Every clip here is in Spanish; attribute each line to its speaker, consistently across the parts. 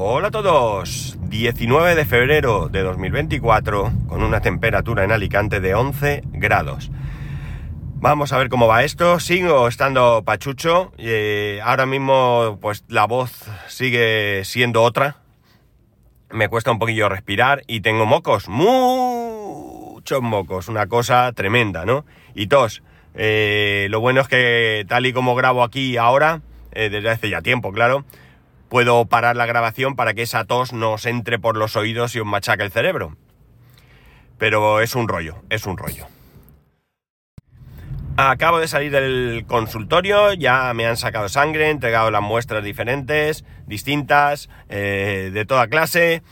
Speaker 1: Hola a todos, 19 de febrero de 2024 con una temperatura en Alicante de 11 grados. Vamos a ver cómo va esto, sigo estando pachucho, eh, ahora mismo pues la voz sigue siendo otra, me cuesta un poquillo respirar y tengo mocos, muchos mocos, una cosa tremenda, ¿no? Y tos. Eh, lo bueno es que tal y como grabo aquí ahora, eh, desde hace ya tiempo, claro, puedo parar la grabación para que esa tos no os entre por los oídos y os machaque el cerebro. Pero es un rollo, es un rollo. Acabo de salir del consultorio, ya me han sacado sangre, entregado las muestras diferentes, distintas, eh, de toda clase.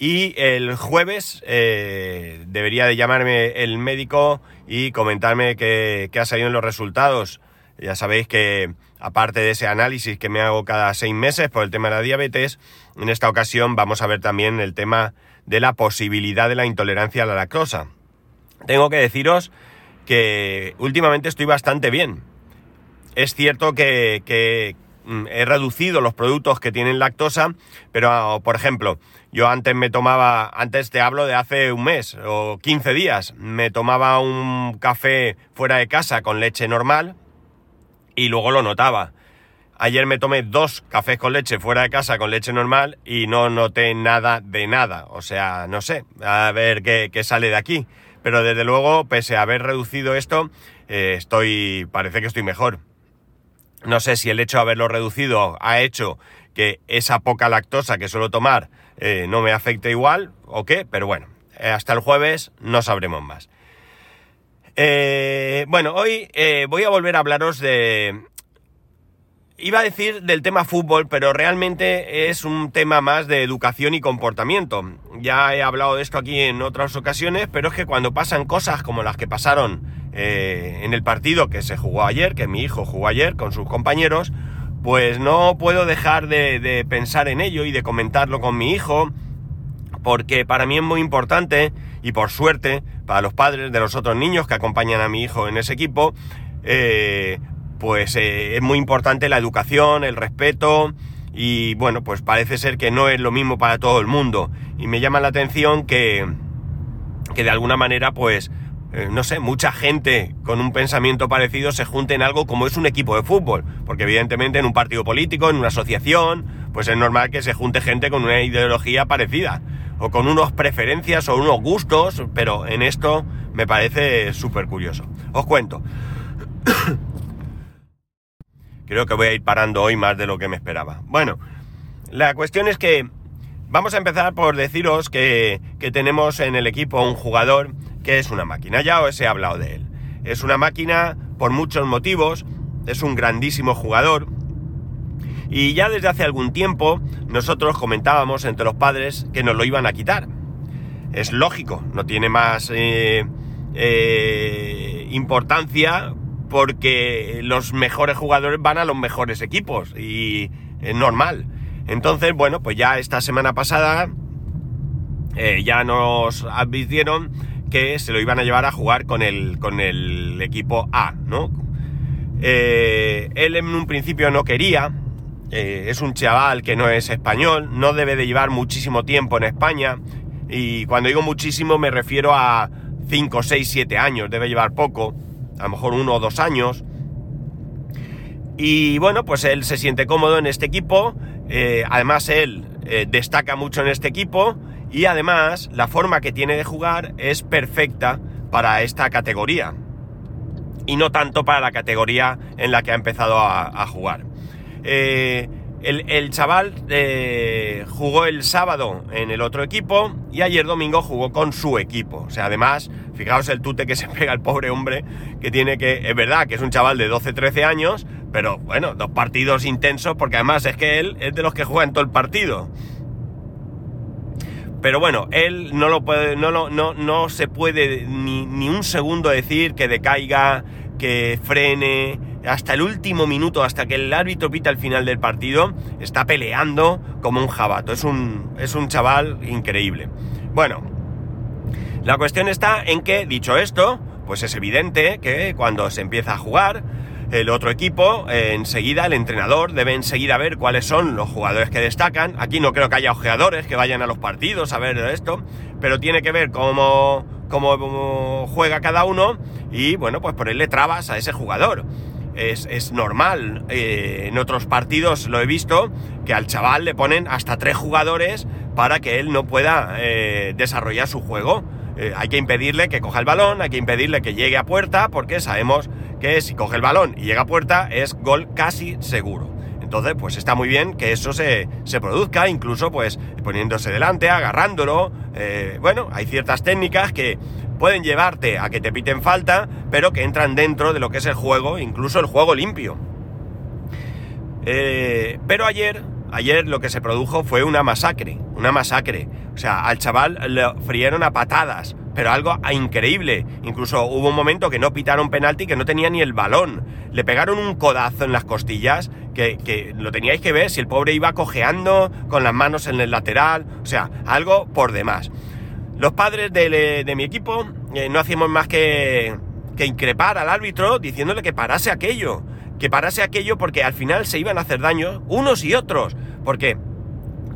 Speaker 1: Y el jueves eh, debería de llamarme el médico y comentarme que, ha salido en los resultados. Ya sabéis que aparte de ese análisis que me hago cada seis meses por el tema de la diabetes, en esta ocasión vamos a ver también el tema de la posibilidad de la intolerancia a la lactosa. Tengo que deciros que últimamente estoy bastante bien. Es cierto que, mm, he reducido los productos que tienen lactosa, pero por ejemplo, yo antes me tomaba, antes te hablo de hace un mes o 15 días, me tomaba un café fuera de casa con leche normal y luego lo notaba. Ayer me tomé dos cafés con leche fuera de casa con leche normal y no noté nada de nada. O sea, no sé, a ver qué, qué sale de aquí. Pero desde luego, pese a haber reducido esto, eh, estoy, parece que estoy mejor. No sé si el hecho de haberlo reducido ha hecho que esa poca lactosa que suelo tomar eh, no me afecte igual o qué, pero bueno, hasta el jueves no sabremos más. Bueno, hoy voy a volver a hablaros de, Iba a decir del tema fútbol, pero realmente es un tema más de educación y comportamiento. Ya he hablado de esto aquí en otras ocasiones, pero es que cuando pasan cosas como las que pasaron eh, en el partido que se jugó ayer, que mi hijo jugó ayer con sus compañeros, pues no puedo dejar de, de pensar en ello y de comentarlo con mi hijo, porque para mí es muy importante y por suerte para los padres de los otros niños que acompañan a mi hijo en ese equipo, eh, pues eh, es muy importante la educación, el respeto y bueno, pues parece ser que no es lo mismo para todo el mundo. Y me llama la atención que, que de alguna manera pues, eh, no sé, mucha gente con un pensamiento parecido se junte en algo como es un equipo de fútbol. Porque evidentemente en un partido político, en una asociación, pues es normal que se junte gente con una ideología parecida. O con unos preferencias o unos gustos, pero en esto me parece súper curioso. Os cuento. Creo que voy a ir parando hoy más de lo que me esperaba. Bueno, la cuestión es que vamos a empezar por deciros que, tenemos en el equipo un jugador que es una máquina. Ya os he hablado de él. Es una máquina por muchos motivos. Es un grandísimo jugador. Y ya desde hace algún tiempo nosotros comentábamos entre los padres que nos lo iban a quitar. Es lógico, no tiene más eh, eh, importancia porque los mejores jugadores van a los mejores equipos y es normal. Entonces, bueno, pues ya esta semana pasada eh, ya nos advirtieron que se lo iban a llevar a jugar con el, con el equipo A, ¿no? Eh, él en un principio no quería, eh, es un chaval que no es español, no debe de llevar muchísimo tiempo en España, y cuando digo muchísimo me refiero a 5, 6, 7 años, debe llevar poco a lo mejor uno o dos años. Y bueno, pues él se siente cómodo en este equipo, eh, además él eh, destaca mucho en este equipo y además la forma que tiene de jugar es perfecta para esta categoría y no tanto para la categoría en la que ha empezado a, jugar. Eh, el, chaval jugó el sábado en el otro equipo y ayer domingo jugó con su equipo. O sea, además Fijaos el tute que se pega el pobre hombre, que tiene que, es verdad que es un chaval de 12, 13 años, pero bueno, dos partidos intensos, porque además es que él es de los que juega en todo el partido. Pero bueno, él no lo puede, no, no, no se puede ni, ni un segundo decir que decaiga, que frene, hasta el último minuto, hasta que el árbitro pita el final del partido, está peleando como un jabato. Es un, es un chaval increíble. Bueno, la cuestión está en que, dicho esto, pues es evidente que cuando se empieza a jugar, el otro equipo, eh, enseguida el entrenador debe enseguida ver cuáles son los jugadores que destacan. Aquí no creo que haya ojeadores que vayan a los partidos a ver esto, pero tiene que ver cómo, cómo juega cada uno y bueno, pues ponerle trabas a ese jugador. Es, normal, eh, en otros partidos lo he visto, que al chaval le ponen hasta tres jugadores para que él no pueda eh, desarrollar su juego. hay que impedirle que coja el balón, hay que impedirle que llegue a puerta, porque sabemos que si coge el balón y llega a puerta es gol casi seguro. Entonces, pues está muy bien que eso se, produzca, incluso pues poniéndose delante, agarrándolo. Eh, bueno, hay ciertas técnicas que pueden llevarte a que te piten falta, pero que entran dentro de lo que es el juego, incluso el juego limpio. Eh, pero ayer, ayer lo que se produjo fue una masacre, una masacre. O sea, al chaval le frieron a patadas, pero algo increíble. Incluso hubo un momento que no pitaron penalti que no tenía ni el balón. Le pegaron un codazo en las costillas que, lo teníais que ver si el pobre iba cojeando con las manos en el lateral. O sea, algo por demás. Los padres de, mi equipo eh, no hacíamos más que, que increpar al árbitro diciéndole que parase aquello. Que parase aquello porque al final se iban a hacer daño unos y otros. Porque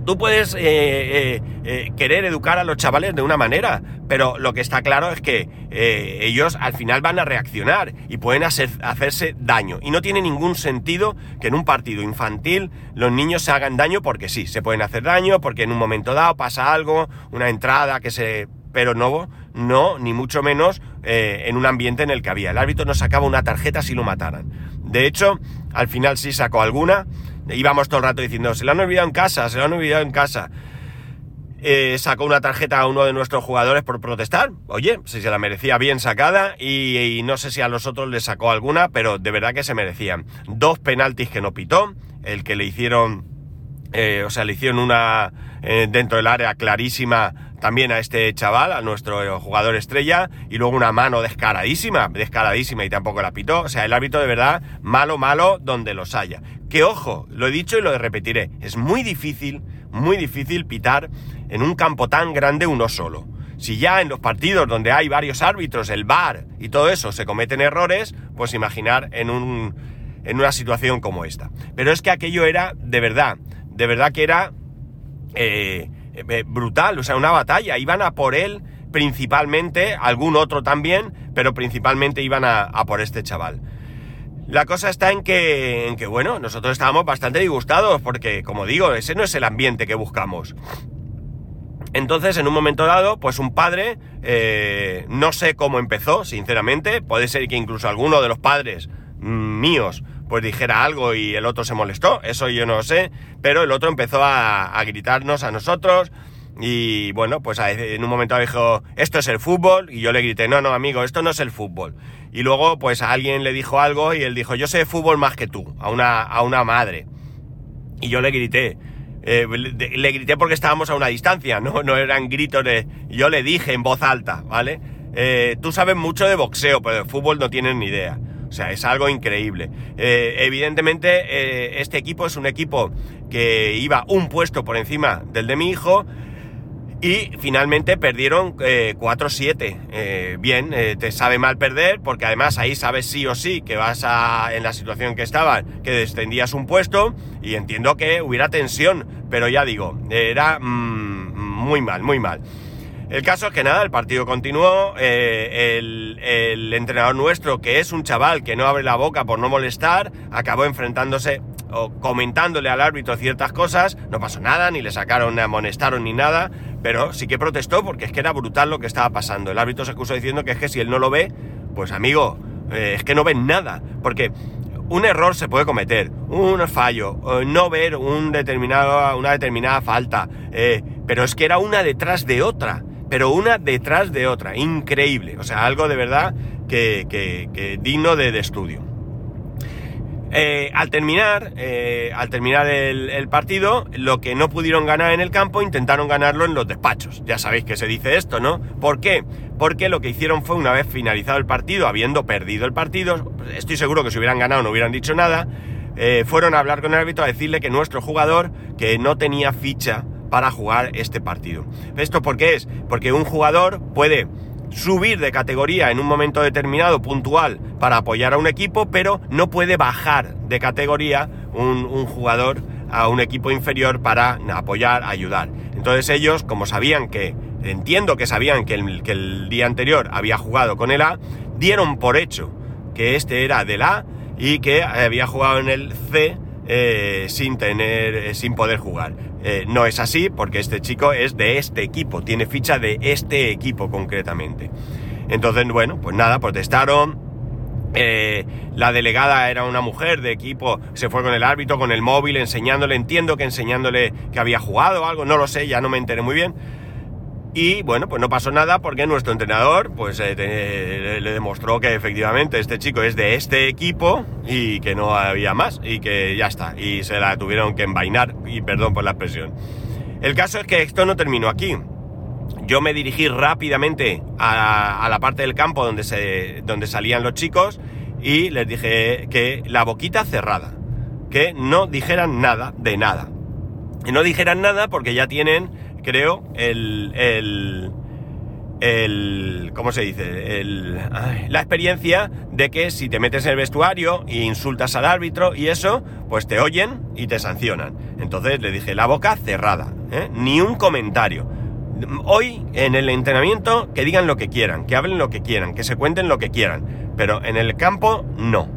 Speaker 1: Tú puedes eh, eh, eh, querer educar a los chavales de una manera, pero lo que está claro es que ellos al final van a reaccionar y pueden hacerse daño. Y no tiene ningún sentido que en un partido infantil los niños se hagan daño porque sí, se pueden hacer daño, porque en un momento dado pasa algo, una entrada que se... Pero no, no, ni mucho menos en un ambiente en el que había. El árbitro no sacaba una tarjeta si lo mataran. De hecho, al final sí sacó alguna íbamos todo el rato diciendo, se lo han olvidado en casa, se lo han olvidado en casa. Eh, sacó una tarjeta a uno de nuestros jugadores por protestar. Oye, si se la merecía bien sacada y, no sé si a los otros le sacó alguna, pero de verdad que se merecían. Dos penaltis que no pitó, el que le hicieron, eh, o sea, le hicieron una eh, dentro del área clarísima también a este chaval, a nuestro jugador estrella, y luego una mano descaradísima, descaradísima y tampoco la pitó. O sea, el árbitro de verdad, malo, malo, donde los haya. Que ojo, lo he dicho y lo repetiré, es muy difícil, muy difícil pitar en un campo tan grande uno solo. Si ya en los partidos donde hay varios árbitros, el VAR y todo eso se cometen errores, pues imaginar en, un, en una situación como esta. Pero es que aquello era de verdad, de verdad que era eh, eh, brutal, o sea, una batalla. Iban a por él principalmente, algún otro también, pero principalmente iban a, por este chaval. La cosa está en que, en que, bueno, nosotros estábamos bastante disgustados porque, como digo, ese no es el ambiente que buscamos. Entonces, en un momento dado, pues un padre, eh, no sé cómo empezó, sinceramente, puede ser que incluso alguno de los padres mm, míos pues dijera algo y el otro se molestó, eso yo no sé, pero el otro empezó a, gritarnos a nosotros y bueno, pues en un momento dijo, esto es el fútbol y yo le grité, no, no, amigo, esto no es el fútbol. Y luego pues a alguien le dijo algo y él dijo, yo sé fútbol más que tú, a una, a una madre. Y yo le grité, eh, le, grité porque estábamos a una distancia, no, no eran gritos de... Yo le dije en voz alta, ¿vale? Eh, tú sabes mucho de boxeo, pero de fútbol no tienes ni idea. Sea, es algo increíble. Eh, evidentemente, eh, este equipo es un equipo que iba un puesto por encima del de mi hijo. Y finalmente perdieron 4-7. Eh, bien, te sabe mal perder, porque además ahí sabes sí o sí que vas a, en la situación que estaban, que descendías un puesto. Y entiendo que hubiera tensión, pero ya digo, era mm, muy mal, muy mal. El caso es que nada, el partido continuó, eh, el, entrenador nuestro, que es un chaval que no abre la boca por no molestar, acabó enfrentándose o comentándole al árbitro ciertas cosas, no pasó nada, ni le sacaron, ni amonestaron ni nada, pero sí que protestó porque es que era brutal lo que estaba pasando. El árbitro se acusó diciendo que es que si él no lo ve, pues amigo, eh, es que no ven nada, porque un error se puede cometer, un fallo, no ver una determinada falta, eh, pero es que era una detrás de otra pero una detrás de otra, increíble, o sea, algo de verdad que, digno de, estudio. Eh, al terminar, eh, al terminar el, partido, lo que no pudieron ganar en el campo, intentaron ganarlo en los despachos. Ya sabéis que se dice esto, ¿no? ¿Por qué? Porque lo que hicieron fue, una vez finalizado el partido, habiendo perdido el partido, estoy seguro que si hubieran ganado no hubieran dicho nada, eh, fueron a hablar con el árbitro a decirle que nuestro jugador, que no tenía ficha para jugar este partido. ¿Esto por qué es? Porque un jugador puede subir de categoría en un momento determinado, puntual, para apoyar a un equipo, pero no puede bajar de categoría un, jugador a un equipo inferior para apoyar, ayudar. Entonces ellos, como sabían que, entiendo que sabían que el, que el día anterior había jugado con el A, dieron por hecho que este era del A y que había jugado en el C eh, sin tener, eh, sin poder jugar. Eh, no es así porque este chico es de este equipo, tiene ficha de este equipo concretamente. Entonces, bueno, pues nada, protestaron. la delegada era una mujer de equipo, se fue con el árbitro, con el móvil, enseñándole, entiendo que enseñándole que había jugado o algo, no lo sé, ya no me enteré muy bien y bueno, pues no pasó nada porque nuestro entrenador pues eh, le demostró que efectivamente este chico es de este equipo y que no había más y que ya está. Y se la tuvieron que envainar y perdón por la expresión. El caso es que esto no terminó aquí. Yo me dirigí rápidamente a, la parte del campo donde, se, donde salían los chicos y les dije que la boquita cerrada, que no dijeran nada de nada. Y no dijeran nada porque ya tienen creo, el, el, el ¿cómo se dice? El, la experiencia de que si te metes en el vestuario e insultas al árbitro y eso, pues te oyen y te sancionan. Entonces le dije, la boca cerrada, ¿eh? ni un comentario. Hoy en el entrenamiento que digan lo que quieran, que hablen lo que quieran, que se cuenten lo que quieran, pero en el campo no.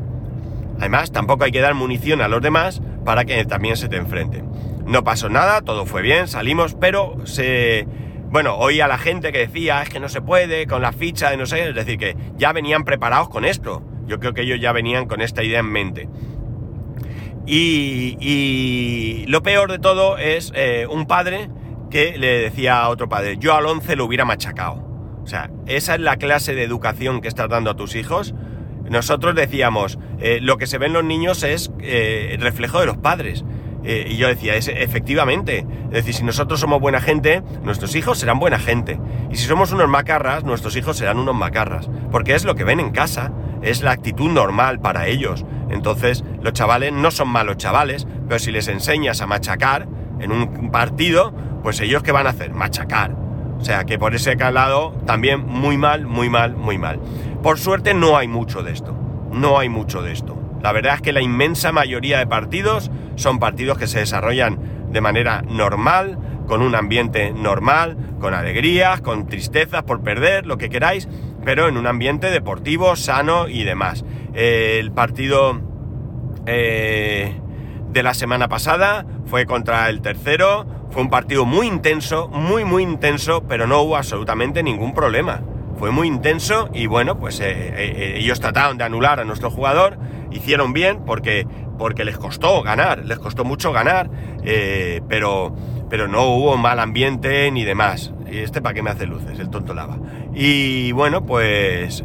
Speaker 1: Además, tampoco hay que dar munición a los demás para que también se te enfrenten. No pasó nada, todo fue bien, salimos, pero se... Bueno, oí a la gente que decía, es que no se puede, con la ficha de no sé, es decir, que ya venían preparados con esto. Yo creo que ellos ya venían con esta idea en mente. Y, lo peor de todo es eh, un padre que le decía a otro padre, yo al 11 lo hubiera machacado. O sea, esa es la clase de educación que estás dando a tus hijos. Nosotros decíamos, eh, lo que se ve en los niños es eh, el reflejo de los padres. Eh, y yo decía, es, efectivamente, es decir, si nosotros somos buena gente, nuestros hijos serán buena gente. Y si somos unos macarras, nuestros hijos serán unos macarras. Porque es lo que ven en casa, es la actitud normal para ellos. Entonces, los chavales no son malos chavales, pero si les enseñas a machacar en un partido, pues ellos qué van a hacer? Machacar. O sea que por ese lado también muy mal, muy mal, muy mal. Por suerte no hay mucho de esto. No hay mucho de esto. La verdad es que la inmensa mayoría de partidos son partidos que se desarrollan de manera normal, con un ambiente normal, con alegrías, con tristezas por perder, lo que queráis, pero en un ambiente deportivo, sano y demás. el partido eh, de la semana pasada fue contra el tercero, fue un partido muy intenso, muy muy intenso, pero no hubo absolutamente ningún problema. Fue muy intenso y bueno, pues eh, eh, ellos trataron de anular a nuestro jugador hicieron bien porque, porque les costó ganar, les costó mucho ganar, eh, pero, pero no hubo mal ambiente ni demás. Y este para qué me hace luces, el tonto lava. Y bueno, pues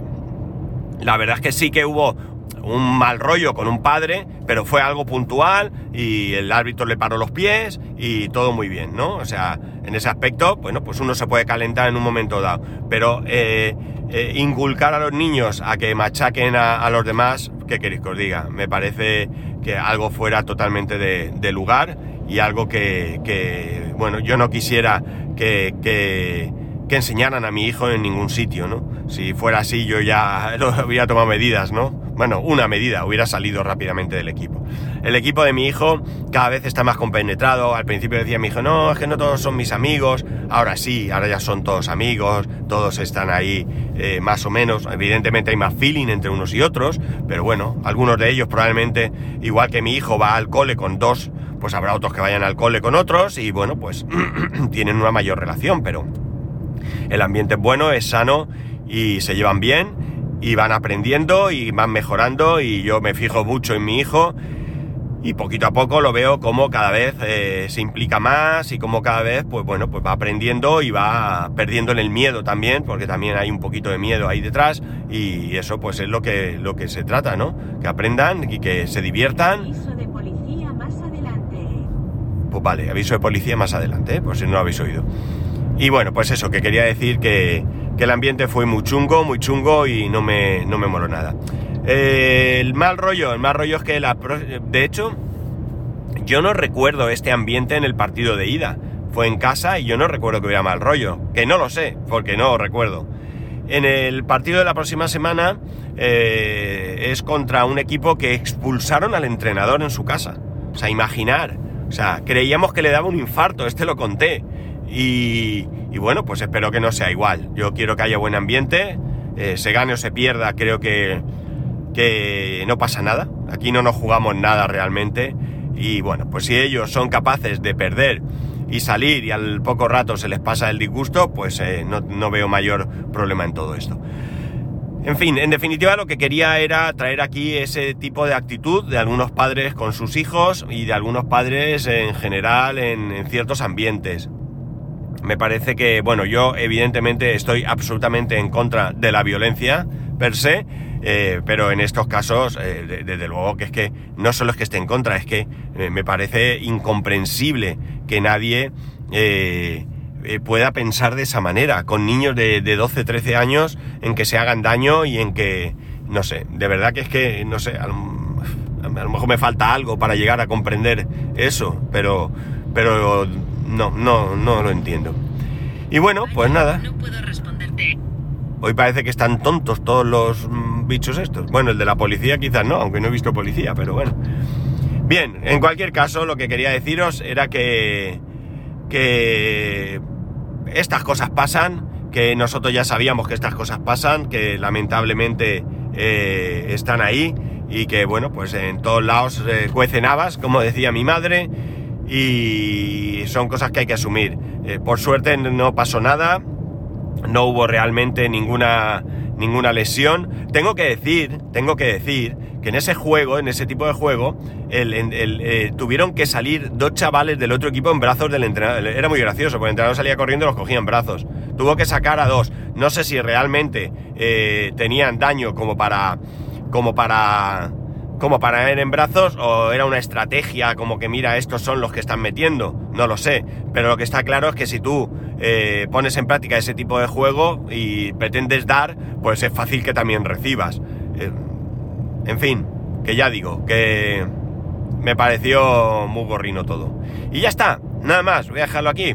Speaker 1: la verdad es que sí que hubo un mal rollo con un padre, pero fue algo puntual y el árbitro le paró los pies y todo muy bien, ¿no? O sea, en ese aspecto, bueno, pues uno se puede calentar en un momento dado, pero eh, eh, inculcar a los niños a que machaquen a, los demás, ¿qué queréis que os diga? Me parece que algo fuera totalmente de, lugar y algo que, bueno, yo no quisiera que, que, que, enseñaran a mi hijo en ningún sitio, ¿no? Si fuera así yo ya hubiera tomado medidas, ¿no? bueno, una medida, hubiera salido rápidamente del equipo. El equipo de mi hijo cada vez está más compenetrado. Al principio decía mi hijo, no, es que no todos son mis amigos. Ahora sí, ahora ya son todos amigos, todos están ahí eh, más o menos. Evidentemente hay más feeling entre unos y otros, pero bueno, algunos de ellos probablemente, igual que mi hijo va al cole con dos, pues habrá otros que vayan al cole con otros y bueno, pues tienen una mayor relación, pero el ambiente es bueno, es sano y se llevan bien y van aprendiendo y van mejorando y yo me fijo mucho en mi hijo y poquito a poco lo veo como cada vez eh, se implica más y como cada vez pues bueno pues va aprendiendo y va perdiendo el miedo también porque también hay un poquito de miedo ahí detrás y eso pues es lo que lo que se trata no que aprendan y que se diviertan.
Speaker 2: Aviso de policía más adelante.
Speaker 1: Pues vale aviso de policía más adelante ¿eh? por si no lo habéis oído. Y bueno pues eso que quería decir que que el ambiente fue muy chungo, muy chungo y no me, no me nada. El mal rollo, el mal rollo es que la... De hecho, yo no recuerdo este ambiente en el partido de ida. Fue en casa y yo no recuerdo que hubiera mal rollo. Que no lo sé, porque no lo recuerdo. en el partido de la próxima semana eh, es contra un equipo que expulsaron al entrenador en su casa. O sea, imaginar. O sea, creíamos que le daba un infarto, este lo conté. Y, y bueno, pues espero que no sea igual. Yo quiero que haya buen ambiente, eh, se gane o se pierda, creo que, que no pasa nada. Aquí no nos jugamos nada realmente. Y bueno, pues si ellos son capaces de perder y salir y al poco rato se les pasa el disgusto, pues eh, no, no veo mayor problema en todo esto. En fin, en definitiva lo que quería era traer aquí ese tipo de actitud de algunos padres con sus hijos y de algunos padres en general en, en ciertos ambientes. Me parece que, bueno, yo evidentemente estoy absolutamente en contra de la violencia per se, eh, pero en estos casos, eh, de- desde luego que es que no solo es que esté en contra, es que eh, me parece incomprensible que nadie pueda pensar de esa manera, con niños de, de 12, 13 años, en que se hagan daño y en que, no sé, de verdad que es que, no sé, a lo, a lo mejor me falta algo para llegar a comprender eso, pero, pero no, no, no lo entiendo. Y bueno, pues nada.
Speaker 3: No puedo responderte.
Speaker 1: Hoy parece que están tontos todos los mm, bichos estos. Bueno, el de la policía quizás no, aunque no he visto policía, pero bueno. Bien, en cualquier caso, lo que quería deciros era que, que estas cosas pasan, que nosotros ya sabíamos que estas cosas pasan, que lamentablemente eh, están ahí y que, bueno, pues en todos lados eh, cuecen habas, como decía mi madre, y son cosas que hay que asumir. Eh, por suerte no pasó nada, no hubo realmente ninguna, ninguna lesión. Tengo que decir, tengo que decir que en ese juego, en ese tipo de juego, el- el- eh, tuvieron que salir dos chavales del otro equipo en brazos del entrenador. Era muy gracioso, porque el entrenador salía corriendo y los cogía en brazos. Tuvo que sacar a dos. No sé si realmente eh, tenían daño como para. como para. Como para ir en brazos o era una estrategia como que mira, estos son los que están metiendo. No lo sé. Pero lo que está claro es que si tú eh, pones en práctica ese tipo de juego y pretendes dar, pues es fácil que también recibas. Eh, en fin, que ya digo, que me pareció muy gorrino todo. Y ya está, nada más, voy a dejarlo aquí.